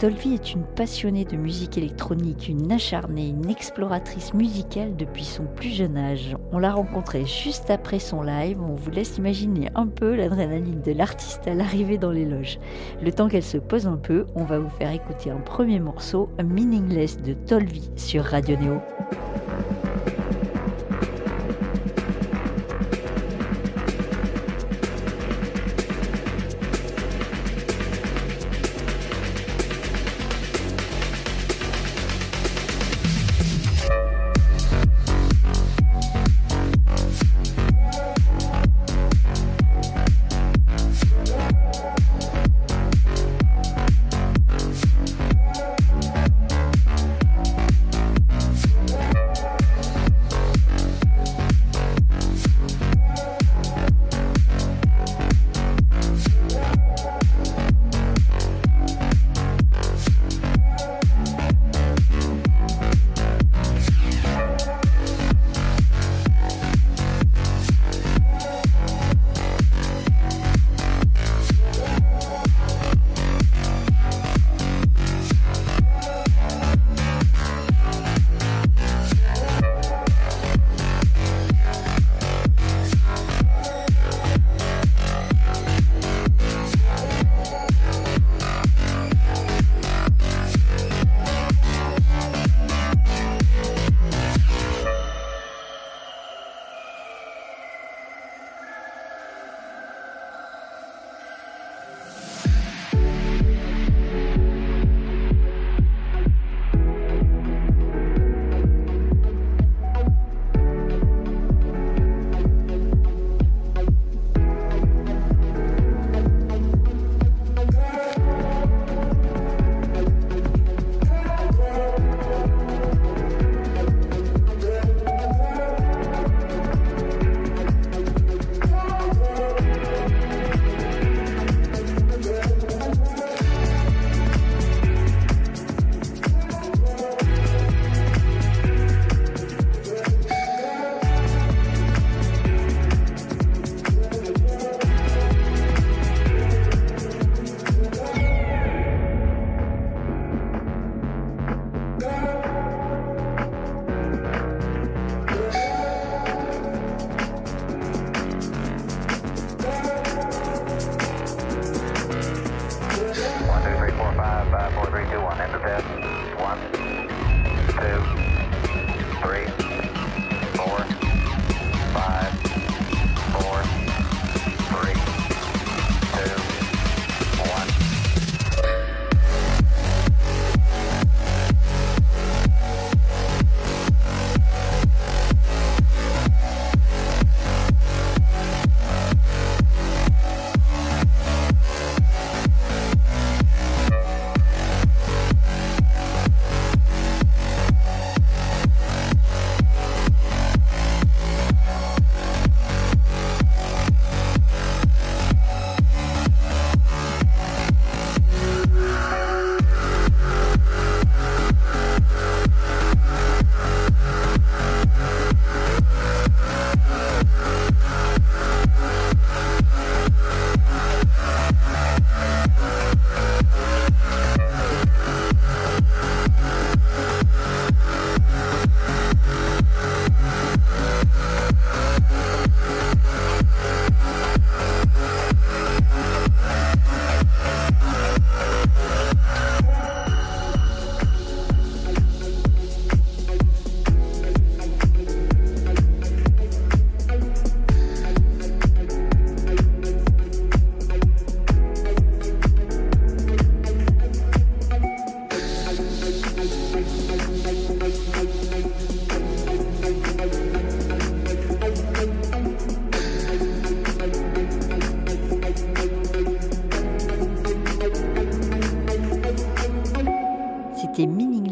Tolvi est une passionnée de musique électronique, une acharnée, une exploratrice musicale depuis son plus jeune âge. On l'a rencontrée juste après son live, on vous laisse imaginer un peu l'adrénaline de l'artiste à l'arrivée dans les loges. Le temps qu'elle se pose un peu, on va vous faire écouter un premier morceau, Meaningless de Tolvi sur Radio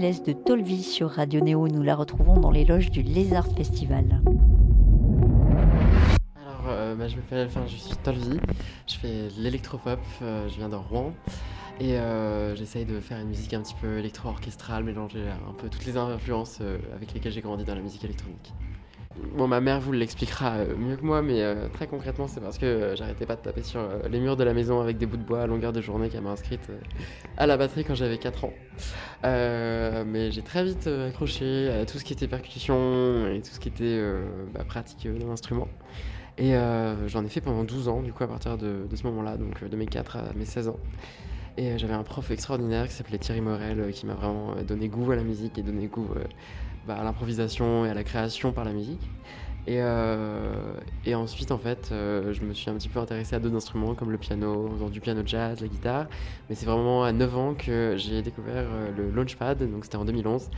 De Tolvi sur Radio Néo. Nous la retrouvons dans les loges du Lézard Festival. Alors, euh, bah, je m'appelle, enfin, je suis Tolvi. Je fais l'électropop. Euh, je viens de Rouen. Et euh, j'essaye de faire une musique un petit peu électro-orchestrale, mélanger un peu toutes les influences avec lesquelles j'ai grandi dans la musique électronique. Bon, ma mère vous l'expliquera euh, mieux que moi, mais euh, très concrètement, c'est parce que euh, j'arrêtais pas de taper sur les murs de la maison avec des bouts de bois à longueur de journée qu'elle m'a inscrite à la batterie quand j'avais 4 ans. Mais j'ai très vite accroché à tout ce qui était percussion et tout ce qui était bah, pratique euh, d'un instrument. Et j'en ai fait pendant 12 ans, du coup, à partir de, de ce moment-là, donc de mes 4 à mes 16 ans. Et j'avais un prof extraordinaire qui s'appelait Thierry Morel, qui m'a vraiment donné goût à la musique et donné goût bah, à l'improvisation et à la création par la musique. Et, euh, et ensuite, en fait, euh, je me suis un petit peu intéressé à d'autres instruments comme le piano, du piano jazz, la guitare. Mais c'est vraiment à 9 ans que j'ai découvert euh, le Launchpad, donc c'était en 2011,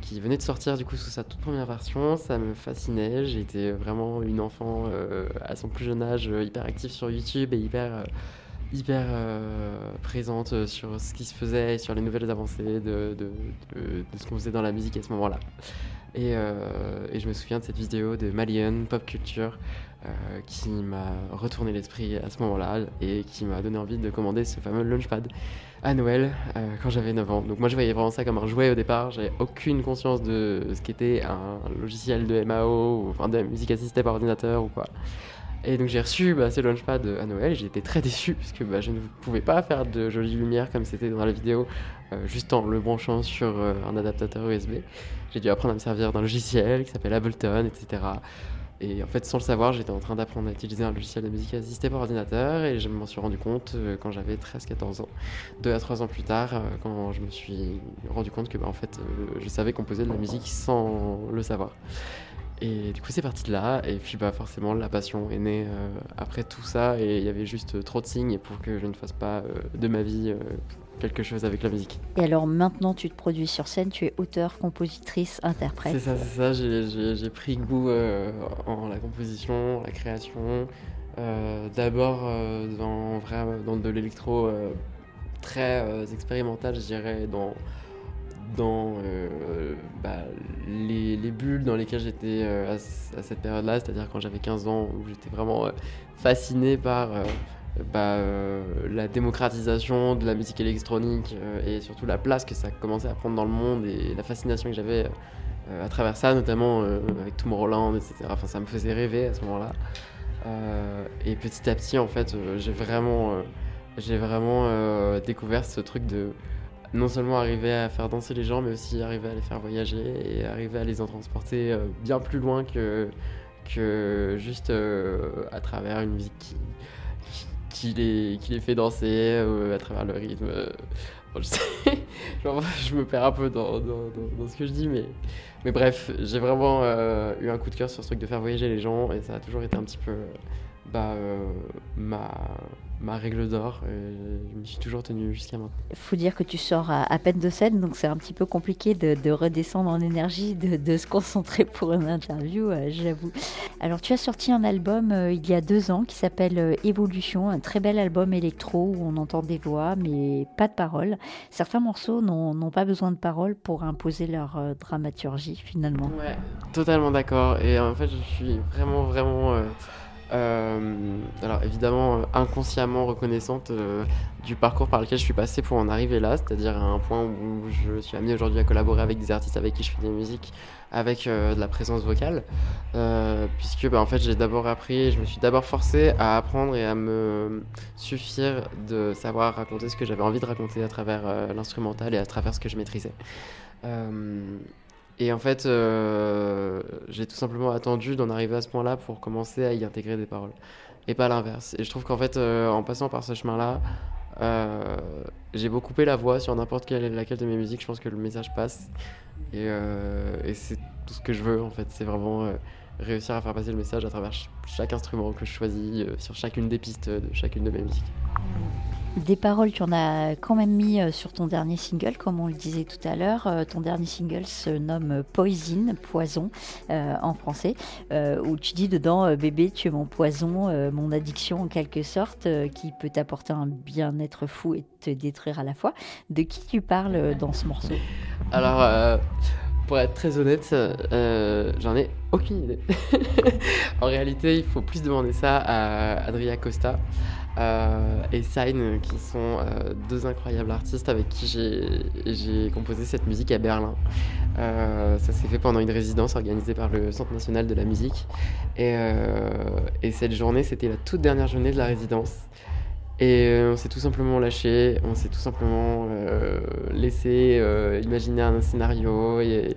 qui venait de sortir du coup sous sa toute première version. Ça me fascinait. Été vraiment une enfant à son plus jeune âge, hyper active sur YouTube et hyper. Hyper euh, présente sur ce qui se faisait, sur les nouvelles avancées de, ce qu'on faisait dans la musique à ce moment-là. Et, euh, je me souviens de cette vidéo de Malian Pop Culture euh, qui m'a retourné l'esprit à ce moment-là et qui m'a donné envie de commander ce fameux Launchpad à Noël euh, quand j'avais 9 ans. Donc moi je voyais vraiment ça comme un jouet au départ, j'avais aucune conscience de ce qu'était un logiciel de MAO ou enfin de musique assistée par ordinateur ou quoi. Et donc j'ai reçu bah, ces Launchpad à Noël et été très déçu parce que bah, je ne pouvais pas faire de jolies lumières comme c'était dans la vidéo euh, juste en le branchant sur euh, un adaptateur USB. J'ai dû apprendre à me servir d'un logiciel qui s'appelle Ableton, etc. Et en fait, sans le savoir, j'étais en train d'apprendre à utiliser un logiciel de musique assistée par ordinateur et je m'en suis rendu compte euh, quand j'avais 13-14 ans, deux à trois ans plus tard, euh, quand je me suis rendu compte que bah, en fait, euh, je savais composer de la musique sans le savoir. Et du coup, c'est parti de là. Et puis, bah, forcément, la passion est née euh, après tout ça. Et il y avait juste trop de signes pour que je ne fasse pas euh, de ma vie euh, quelque chose avec la musique. Et alors maintenant, tu te produis sur scène, tu es auteur, compositrice, interprète. C'est ça, c'est ça. J'ai- pris goût euh, en la composition, la création. Euh, D'abord euh, dans, dans de l'électro euh, très euh, expérimental, je dirais, dans, dans euh, bah, les, les bulles dans lesquelles j'étais euh, à, cette période-là, c'est-à-dire quand j'avais 15 ans, où j'étais vraiment euh, fasciné par bah, la démocratisation de la musique électronique et surtout la place que ça commençait à prendre dans le monde et la fascination que j'avais à travers ça, notamment avec Tomorrowland, etc. Enfin, ça me faisait rêver à ce moment-là. Et petit à petit, en fait, j'ai vraiment, j'ai vraiment découvert ce truc de non seulement arriver à faire danser les gens, mais aussi arriver à les faire voyager et arriver à les en transporter euh, bien plus loin que, que juste euh, à travers une musique qui, les, qui les fait danser, euh, à travers le rythme. je, sais, genre, je me perds un peu dans, dans, ce que je dis, mais, mais bref, j'ai vraiment eu un coup de cœur sur ce truc de faire voyager les gens et ça a toujours été un petit peu bah, ma, ma règle d'or. et Je me suis toujours tenu jusqu'à maintenant. Il faut dire que tu sors à, à peine de scène, donc c'est un petit peu compliqué de, de redescendre en énergie, de, de se concentrer pour une interview, euh, j'avoue. Alors tu as sorti un album euh, il y a deux ans qui s'appelle euh, Évolution, un très bel album électro où on entend des voix mais pas de paroles. Certains morceaux n'ont pas besoin de paroles pour imposer leur euh, dramaturgie finalement. Ouais, totalement d'accord. Et en fait, je suis vraiment, vraiment. euh, euh, alors, évidemment, euh, inconsciemment reconnaissante euh, du parcours par lequel je suis passé pour en arriver là, c'est-à-dire à un point où je suis amené aujourd'hui à collaborer avec des artistes avec qui je fais des musiques avec euh, de la présence vocale. Puisque, bah, en fait, j'ai d'abord appris, je me suis d'abord forcé à apprendre et à me suffire de savoir raconter ce que j'avais envie de raconter à travers l'instrumental et à travers ce que je maîtrisais. Et en fait, j'ai tout simplement attendu d'en arriver à ce point-là pour commencer à y intégrer des paroles. Et pas l'inverse. Et je trouve qu'en fait, euh, en passant par ce chemin-là, euh, j'ai beau couper la voix sur n'importe quelle, laquelle de mes musiques, je pense que le message passe. Et, euh, c'est tout ce que je veux, en fait. C'est vraiment réussir à faire passer le message à travers ch- chaque instrument que je choisis, sur chacune des pistes de chacune de mes musiques. Des paroles, tu en as quand même mis euh, sur ton dernier single, comme on le disait tout à l'heure. Euh, Ton dernier single se nomme Poison, poison euh, en français, où tu dis dedans Bébé, tu es mon poison, mon addiction en quelque sorte, qui peut t'apporter un bien-être fou et te détruire à la fois. De qui tu parles dans ce morceau? Alors, pour être très honnête, j'en ai aucune idée. en réalité, il faut plus demander ça à Adria Costa, euh, et Sign, qui sont euh, deux incroyables artistes avec qui j'ai composé cette musique à Berlin. Euh, ça s'est fait pendant une résidence organisée par le Centre national de la musique. Et, et cette journée, c'était la toute dernière journée de la résidence. Et on s'est tout simplement lâché, on s'est tout simplement laissé imaginer un scénario et,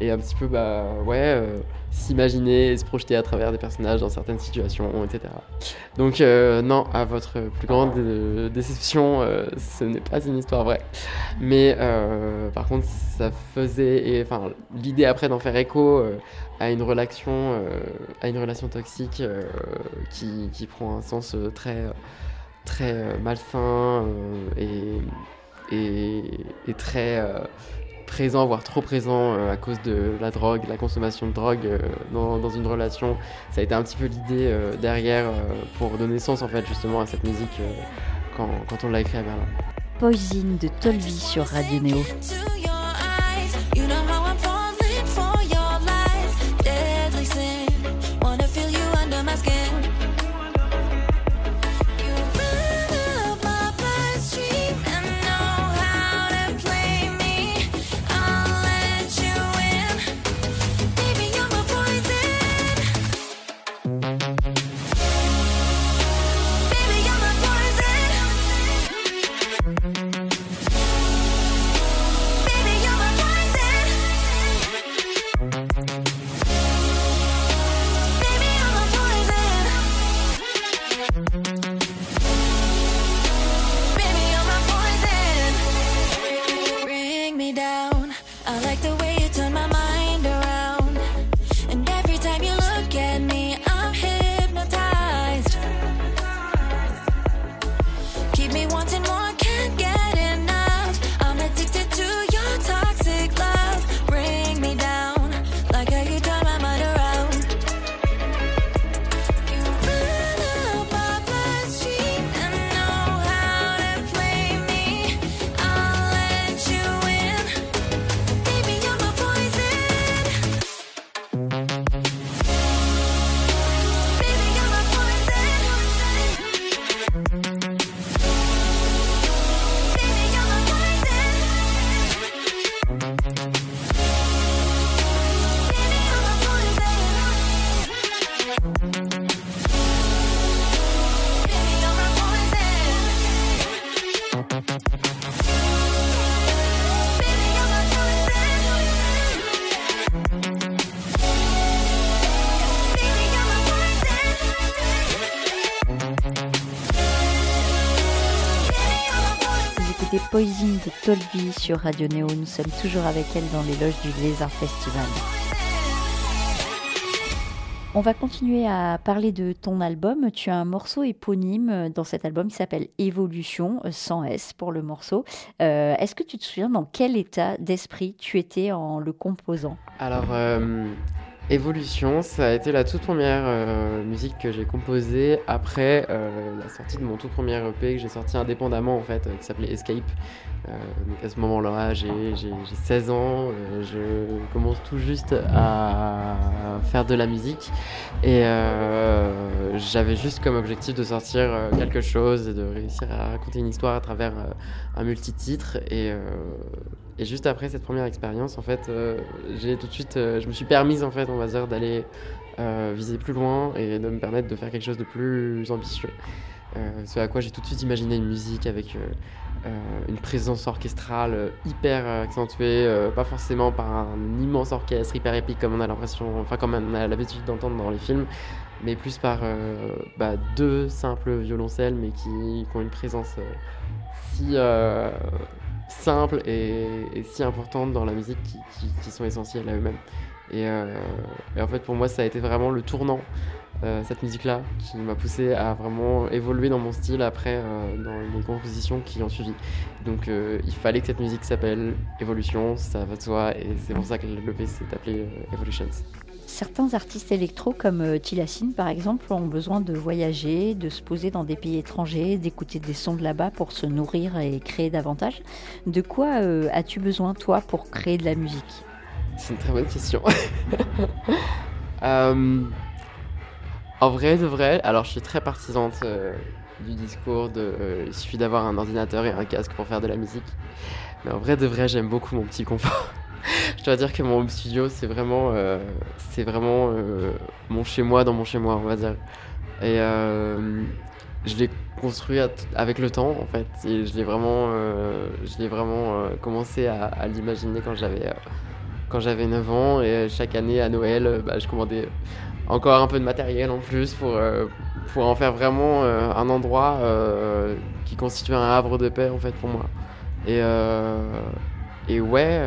et un petit peu, bah ouais, euh, s'imaginer et se projeter à travers des personnages dans certaines situations, etc. Donc, euh, non, à votre plus grande euh, déception, ce n'est pas une histoire vraie. Mais par contre, ça faisait, enfin, l'idée après d'en faire écho à une relation, à une relation toxique qui, qui, prend un sens très, très malsain et, et, très présent, voire trop présent euh, à cause de la drogue, la consommation de drogue euh, dans, une relation. Ça a été un petit peu l'idée euh, derrière pour donner sens en fait justement à cette musique quand, on l'a écrit à Berlin. Poison de Tolby sur Radio Néo. Poison de Tolby sur Radio Néo. Nous sommes toujours avec elle dans les loges du Lézard Festival. On va continuer à parler de ton album. Tu as un morceau éponyme dans cet album qui s'appelle Évolution, sans S pour le morceau. Euh, est-ce que tu te souviens dans quel état d'esprit tu étais en le composant? Alors, euh, Évolution, ça a été la toute première euh, musique que j'ai composée après euh, la sortie de mon tout premier EP que j'ai sorti indépendamment en fait, euh, qui s'appelait Escape. donc à ce moment-là, j'ai 16 ans, je commence tout juste à faire de la musique et j'avais juste comme objectif de sortir quelque chose et de réussir à raconter une histoire à travers un multititre et et juste après cette première expérience, en fait, j'ai tout de suite, je me suis permise, en fait, d'aller euh, viser plus loin et de me permettre de faire quelque chose de plus ambitieux. ce à quoi j'ai tout de suite imaginé une musique avec une présence orchestrale hyper accentuée, pas forcément par un immense orchestre hyper épique comme on a l'impression, enfin comme on a l'habitude d'entendre dans les films, mais plus par bah, deux simples violoncelles, mais qui ont une présence si simples et, si importantes dans la musique qui, sont essentielles à eux-mêmes. Euh, et, en fait, pour moi, ça a été vraiment le tournant, euh, cette musique-là, qui m'a poussé à vraiment évoluer dans mon style après, euh, dans les compositions qui ont suivi. Donc, il fallait que cette musique s'appelle Evolution, ça va de soi, et c'est pour ça que le s'est appelé Evolutions. Certains artistes électro comme euh, Tilassine par exemple ont besoin de voyager, de se poser dans des pays étrangers, d'écouter des sons de là-bas pour se nourrir et créer davantage. De quoi euh, as-tu besoin toi pour créer de la musique? C'est une très bonne question. Euh, en vrai, de vrai, alors je suis très partisante du discours de il suffit d'avoir un ordinateur et un casque pour faire de la musique. Mais en vrai de vrai, j'aime beaucoup mon petit confort. je dois dire que mon home studio, c'est vraiment, euh, c'est vraiment euh, mon chez moi dans mon chez moi, on va dire. Et je l'ai construit avec le temps, en fait. Et je l'ai vraiment, je l'ai vraiment commencé à, l'imaginer quand j'avais quand j'avais 9 ans et chaque année à Noël, bah, je commandais encore un peu de matériel en plus pour, euh, pour en faire vraiment euh, un endroit euh, qui constitue un havre de paix en fait pour moi. Et, et ouais,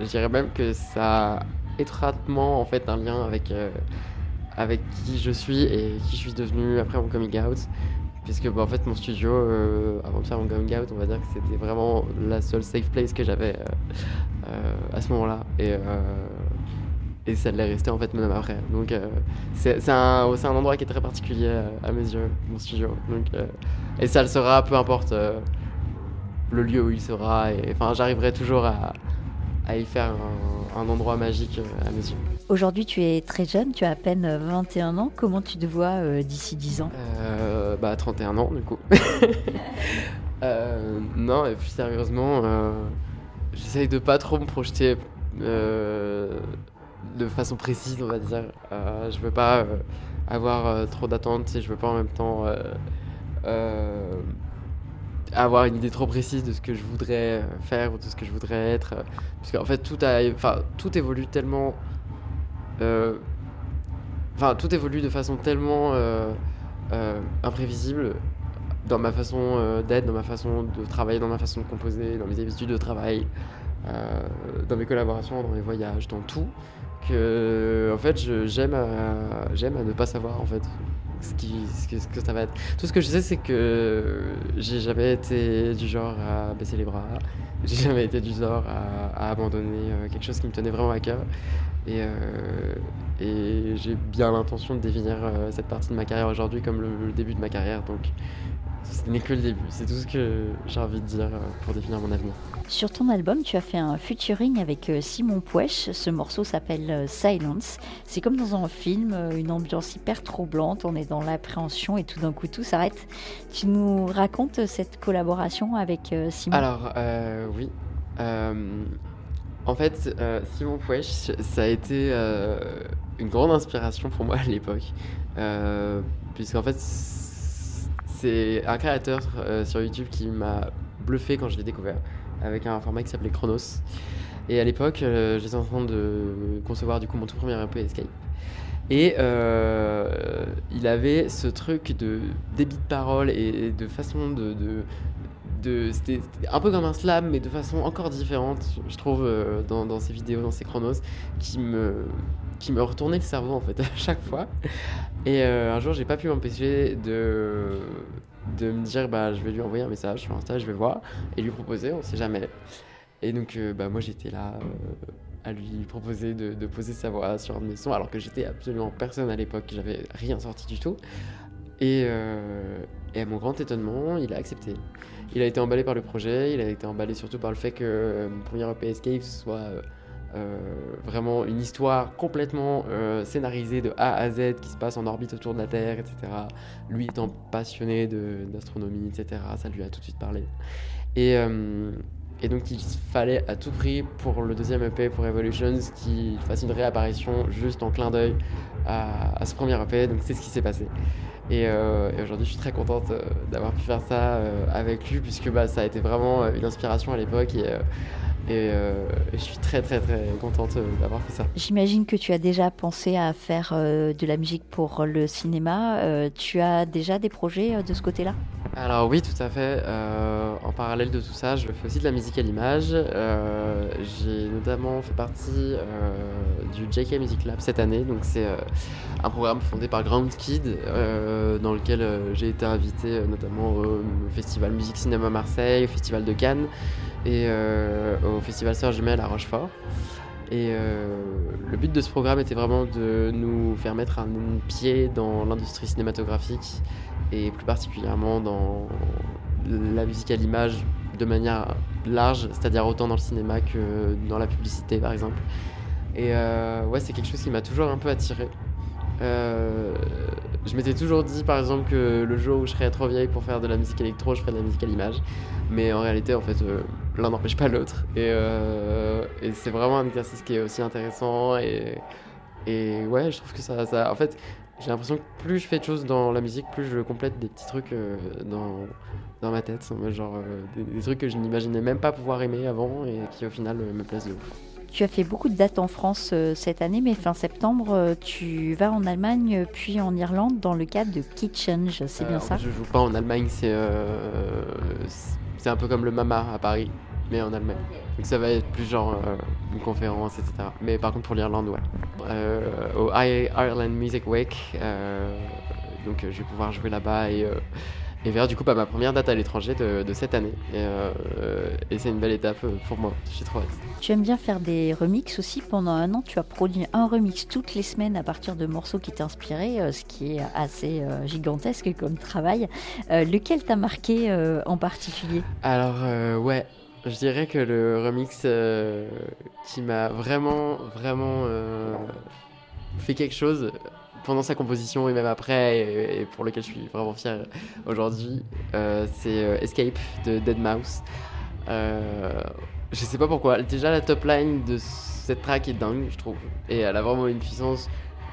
je dirais même que ça a étroitement en fait un lien avec, avec qui je suis et qui je suis devenu après mon coming out. Puisque bah, en fait mon studio, avant de faire mon coming out, on va dire que c'était vraiment la seule safe place que j'avais à ce moment-là. Et et ça l'est resté en fait même après. Donc euh, c'est un, un, endroit qui est très particulier euh, à, mes yeux, mon studio. Euh, et ça le sera, peu importe le lieu où il sera. Enfin, j'arriverai toujours à, à, y faire un, endroit magique à mes yeux. Aujourd'hui, tu es très jeune, tu as à peine 21 ans. Comment tu te vois d'ici 10 ans? Bah 31 ans du coup. non, et plus sérieusement, j'essaye de pas trop me projeter de façon précise, on va dire. Euh, je veux pas euh, avoir euh, trop d'attentes et je veux pas en même temps avoir une idée trop précise de ce que je voudrais faire ou de ce que je voudrais être. Parce qu'en fait, tout, a, tout évolue tellement. Enfin, tout évolue de façon tellement imprévisible dans ma façon d'être, dans ma façon de travailler, dans ma façon de composer, dans mes habitudes de travail, dans mes collaborations, dans mes voyages, dans tout, que en fait j'aime à, j'aime à ne pas savoir en fait ce, qui, ce, que, ça va être. Tout ce que je sais c'est que j'ai jamais été du genre à baisser les bras, j'ai jamais été du genre à, abandonner euh, quelque chose qui me tenait vraiment à cœur. Et, euh, et j'ai bien l'intention de définir euh, cette partie de ma carrière aujourd'hui comme le, début de ma carrière. Donc ce n'est que le début, c'est tout ce que j'ai envie de dire pour définir mon avenir. Sur ton album, tu as fait un featuring avec euh, Simon Pouèche. Ce morceau s'appelle euh, Silence. C'est comme dans un film, euh, une ambiance hyper troublante. On est dans l'appréhension et tout d'un coup tout s'arrête. Tu nous racontes cette collaboration avec Simon? Alors, oui. en fait, Simon Pouèche, ça a été une grande inspiration pour moi à l'époque. Puisqu'en fait, c'est un créateur sur YouTube qui m'a bluffé quand je l'ai découvert avec un format qui s'appelait Chronos. Et à l'époque, euh, j'étais en train de concevoir du coup mon tout premier EP Escape. Et euh, il avait ce truc de débit de parole et de façon de, c'était un peu comme un slam, mais de façon encore différente, je trouve, euh, dans, ses vidéos, dans ses chronos, qui me, qui me retournait le cerveau en fait à chaque fois. Et un jour, j'ai pas pu m'empêcher de, de me dire bah je vais lui envoyer un message sur Insta, je vais voir et lui proposer, on sait jamais. Et donc euh, bah moi j'étais là euh, à lui proposer de, poser sa voix sur un de mes sons alors que j'étais absolument personne à l'époque, j'avais rien sorti du tout. Et, euh, et, à mon grand étonnement, il a accepté. Il a été emballé par le projet, il a été emballé surtout par le fait que mon premier EP Escape soit euh, vraiment une histoire complètement euh, scénarisée de A à Z qui se passe en orbite autour de la Terre, etc. Lui étant passionné d'astronomie, etc., ça lui a tout de suite parlé. Et, euh, donc il fallait à tout prix pour le deuxième EP, pour Evolutions, qu'il fasse une réapparition juste en clin d'œil à, ce premier EP. Donc c'est ce qui s'est passé. Et, aujourd'hui, je suis très contente d'avoir pu faire ça avec lui, puisque bah, ça a été vraiment une inspiration à l'époque. Et, euh, je suis très très très contente euh, d'avoir fait ça. J'imagine que tu as déjà pensé à faire euh, de la musique pour le cinéma. tu as déjà des projets de ce côté-là? Alors oui, tout à fait. en parallèle de tout ça, je fais aussi de la musique à l'image. J'ai notamment fait partie du JK Music Lab cette année. Donc c'est un programme fondé par Ground Kid dans lequel j'ai été invité notamment au Festival Musique Cinéma Marseille, au Festival de Cannes et euh, au Festival Sœurs Jumelles à Rochefort. Et euh, le but de ce programme était vraiment de nous faire mettre un pied dans l'industrie cinématographique et plus particulièrement dans la musique à l'image de manière large, c'est-à-dire autant dans le cinéma que dans la publicité par exemple. Et euh, ouais, c'est quelque chose qui m'a toujours un peu attiré. je m'étais toujours dit, par exemple, que le jour où je serais trop vieille pour faire de la musique électro, je ferais de la musique à l'image. Mais en réalité, en fait, euh, l'un n'empêche pas l'autre. Et, euh, c'est vraiment un exercice qui est aussi intéressant. Et, ouais, je trouve que ça en fait, j'ai l'impression que plus je fais de choses dans la musique, plus je complète des petits trucs euh, dans, dans ma tête. Genre euh, des, des trucs que je n'imaginais même pas pouvoir aimer avant et qui au final euh, me plaisent de ouf. Tu as fait beaucoup de dates en France cette année, mais fin septembre, tu vas en Allemagne puis en Irlande dans le cadre de Kitchange, c'est bien ça? Je joue pas en Allemagne, c'est c'est un peu comme le Mama à Paris, mais en Allemagne. Donc ça va être plus genre euh, une conférence, etc. Mais par contre pour l'Irlande, ouais. Euh, au I- Ireland Music Week, euh, donc je vais pouvoir jouer là-bas et, et vers du coup bah, ma première date à l'étranger de, de cette année. Et, et c'est une belle étape pour moi, suis trop hâte. Tu aimes bien faire des remixes aussi. Pendant un an, tu as produit un remix toutes les semaines à partir de morceaux qui t'inspiraient, ce qui est assez gigantesque comme travail. Lequel t'a marqué en particulier? Alors ouais, je dirais que le remix euh, qui m'a vraiment, vraiment euh, fait quelque chose pendant sa composition et même après, et, pour lequel je suis vraiment fier aujourd'hui, euh, c'est Escape de Dead Mouse. Je sais pas pourquoi, déjà la top line de cette track est dingue, je trouve, et elle a vraiment une puissance.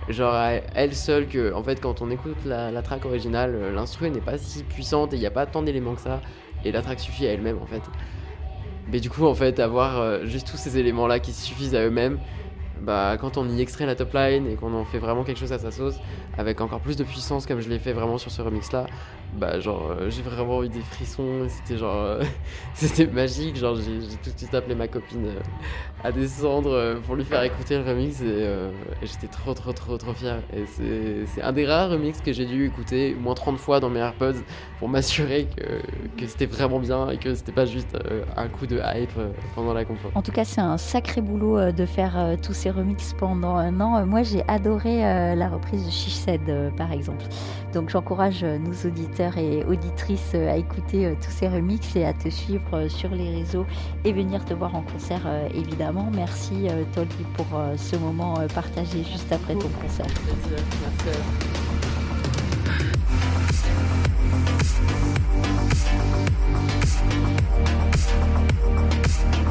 Genre elle seule que en fait quand on écoute la, la track originale, l'instru n'est pas si puissante et il n'y a pas tant d'éléments que ça et la track suffit à elle-même en fait. Mais du coup, en fait, avoir euh, juste tous ces éléments-là qui suffisent à eux-mêmes, bah, quand on y extrait la top line et qu'on en fait vraiment quelque chose à sa sauce, avec encore plus de puissance comme je l'ai fait vraiment sur ce remix-là, bah, genre, euh, j'ai vraiment eu des frissons, c'était genre, euh, c'était magique, genre, j'ai tout de suite appelé ma copine euh, à descendre pour lui faire écouter le remix et, j'étais trop, trop, trop, trop fier. Et c'est un des rares remix que j'ai dû écouter au moins 30 fois dans mes AirPods pour m'assurer que, que c'était vraiment bien et que c'était pas juste un coup de hype pendant la compo. En tout cas, c'est un sacré boulot de faire tous ces remixes pendant un an. Moi, j'ai adoré la reprise de She Said, par exemple. Donc, j'encourage nos auditeurs et auditrices euh, à écouter euh, tous ces remixes et à te suivre euh, sur les réseaux et venir te voir en concert, évidemment. Merci, Tolly, pour ce moment partagé juste après ton concert. It's